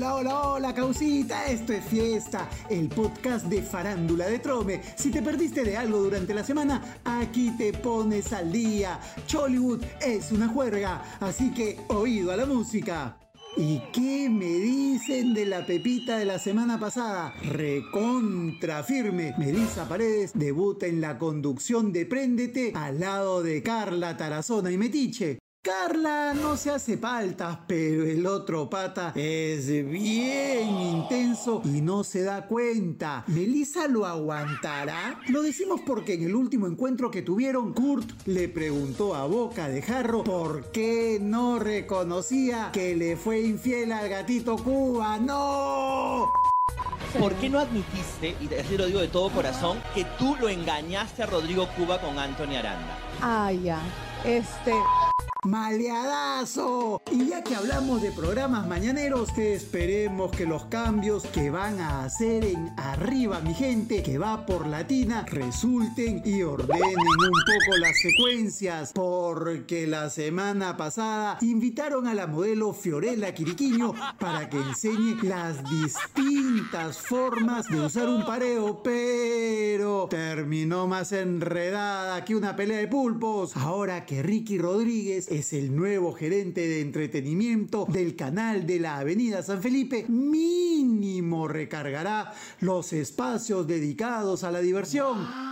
Hola, hola, hola, causita, esto es fiesta, el podcast de farándula de Trome. Si te perdiste de algo durante la semana, aquí te pones al día. Chollywood es una juerga, así que oído a la música. ¿Y qué me dicen de la pepita de la semana pasada? Recontra firme. Melissa Paredes debuta en la conducción de Préndete al lado de Carla Tarazona y Metiche. Carla no se hace paltas, pero el otro pata es bien intenso y no se da cuenta. ¿Melissa lo aguantará? Lo decimos porque en el último encuentro que tuvieron, Kurt le preguntó a Boca de Jarro por qué no reconocía que le fue infiel al gatito Cuba. ¡No! ¿Por qué no admitiste, y así lo digo de todo corazón, que tú lo engañaste a Rodrigo Cuba con Anthony Aranda? Ah, ya. Este. ¡Maleadazo! Y ya que hablamos de programas mañaneros, esperemos que los cambios que van a hacer en Arriba, mi gente, que va por Latina, resulten y ordenen un poco las secuencias, porque la semana pasada invitaron a la modelo Fiorella Quiriquiño para que enseñe las distintas formas de usar un pareo, pero terminó más enredada que una pelea de pulpos. Ahora que Ricky Rodríguez es el nuevo gerente de entretenimiento del canal de la Avenida San Felipe, mínimo recargará los espacios dedicados a la diversión.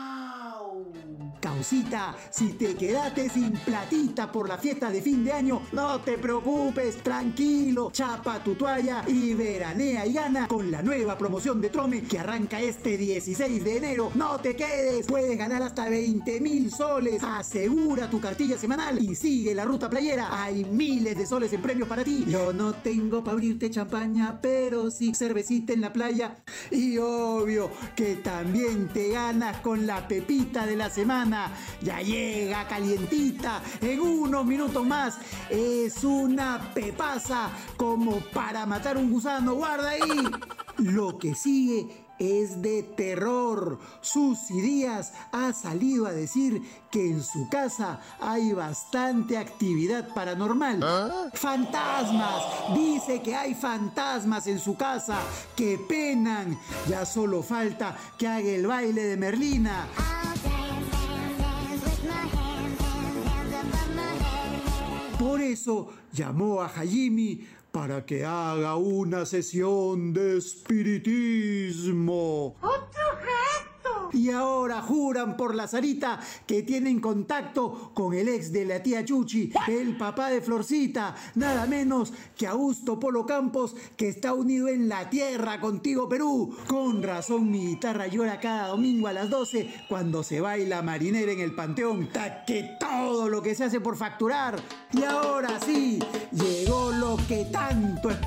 Si te quedaste sin platita por la fiesta de fin de año, no te preocupes, tranquilo, chapa tu toalla y veranea y gana con la nueva promoción de Trome que arranca este 16 de enero. No te quedes, puedes ganar hasta 20 mil soles. Asegura tu cartilla semanal y sigue la ruta playera. Hay miles de soles en premios para ti. Yo no tengo para abrirte champaña, pero sí cervecita en la playa. Y obvio que también te ganas con la pepita de la semana ya llega calientita en unos minutos más. Es una pepaza como para matar un gusano. Guarda ahí. Lo que sigue es de terror. Susy Díaz ha salido a decir que en su casa hay bastante actividad paranormal. Fantasmas. Dice que hay fantasmas en su casa que penan. Ya solo falta que haga el baile de Merlina. Por eso llamó a Hajimi para que haga una sesión de espiritismo. Y ahora juran por la Sarita que tienen contacto con el ex de la tía Chuchi, el papá de Florcita, nada menos que Augusto Polo Campos, que está unido en la tierra contigo Perú. Con razón mi guitarra llora cada domingo a las 12 cuando se baila marinera en el Panteón. Ta que todo lo que se hace por facturar. Y ahora sí,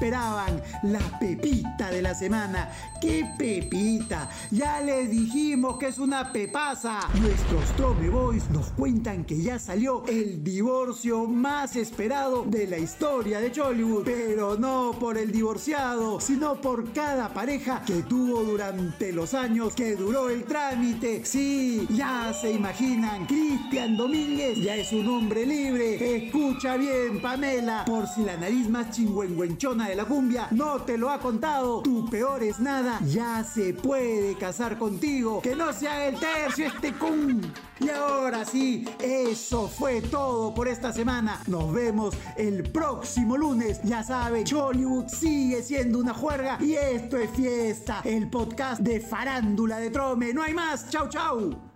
esperaban, la pepita de la semana. ¡Qué pepita! Ya les dijimos que es una pepaza. Nuestros Trome Boys nos cuentan que ya salió el divorcio más esperado de la historia de Hollywood. Pero no por el divorciado, sino por cada pareja que tuvo durante los años que duró el trámite. Sí, ya se imaginan, Cristian Domínguez ya es un hombre libre. Escucha bien, Pamela, por si la nariz más chingüengüenchona la cumbia no te lo ha contado, tu peor es nada, ya se puede casar contigo. Que no se haga el tercio este cum. Y ahora sí, eso fue todo por esta semana. Nos vemos el próximo lunes. Ya saben, Hollywood sigue siendo una juerga y esto es fiesta, el podcast de farándula de Trome. No hay más. Chau, chau.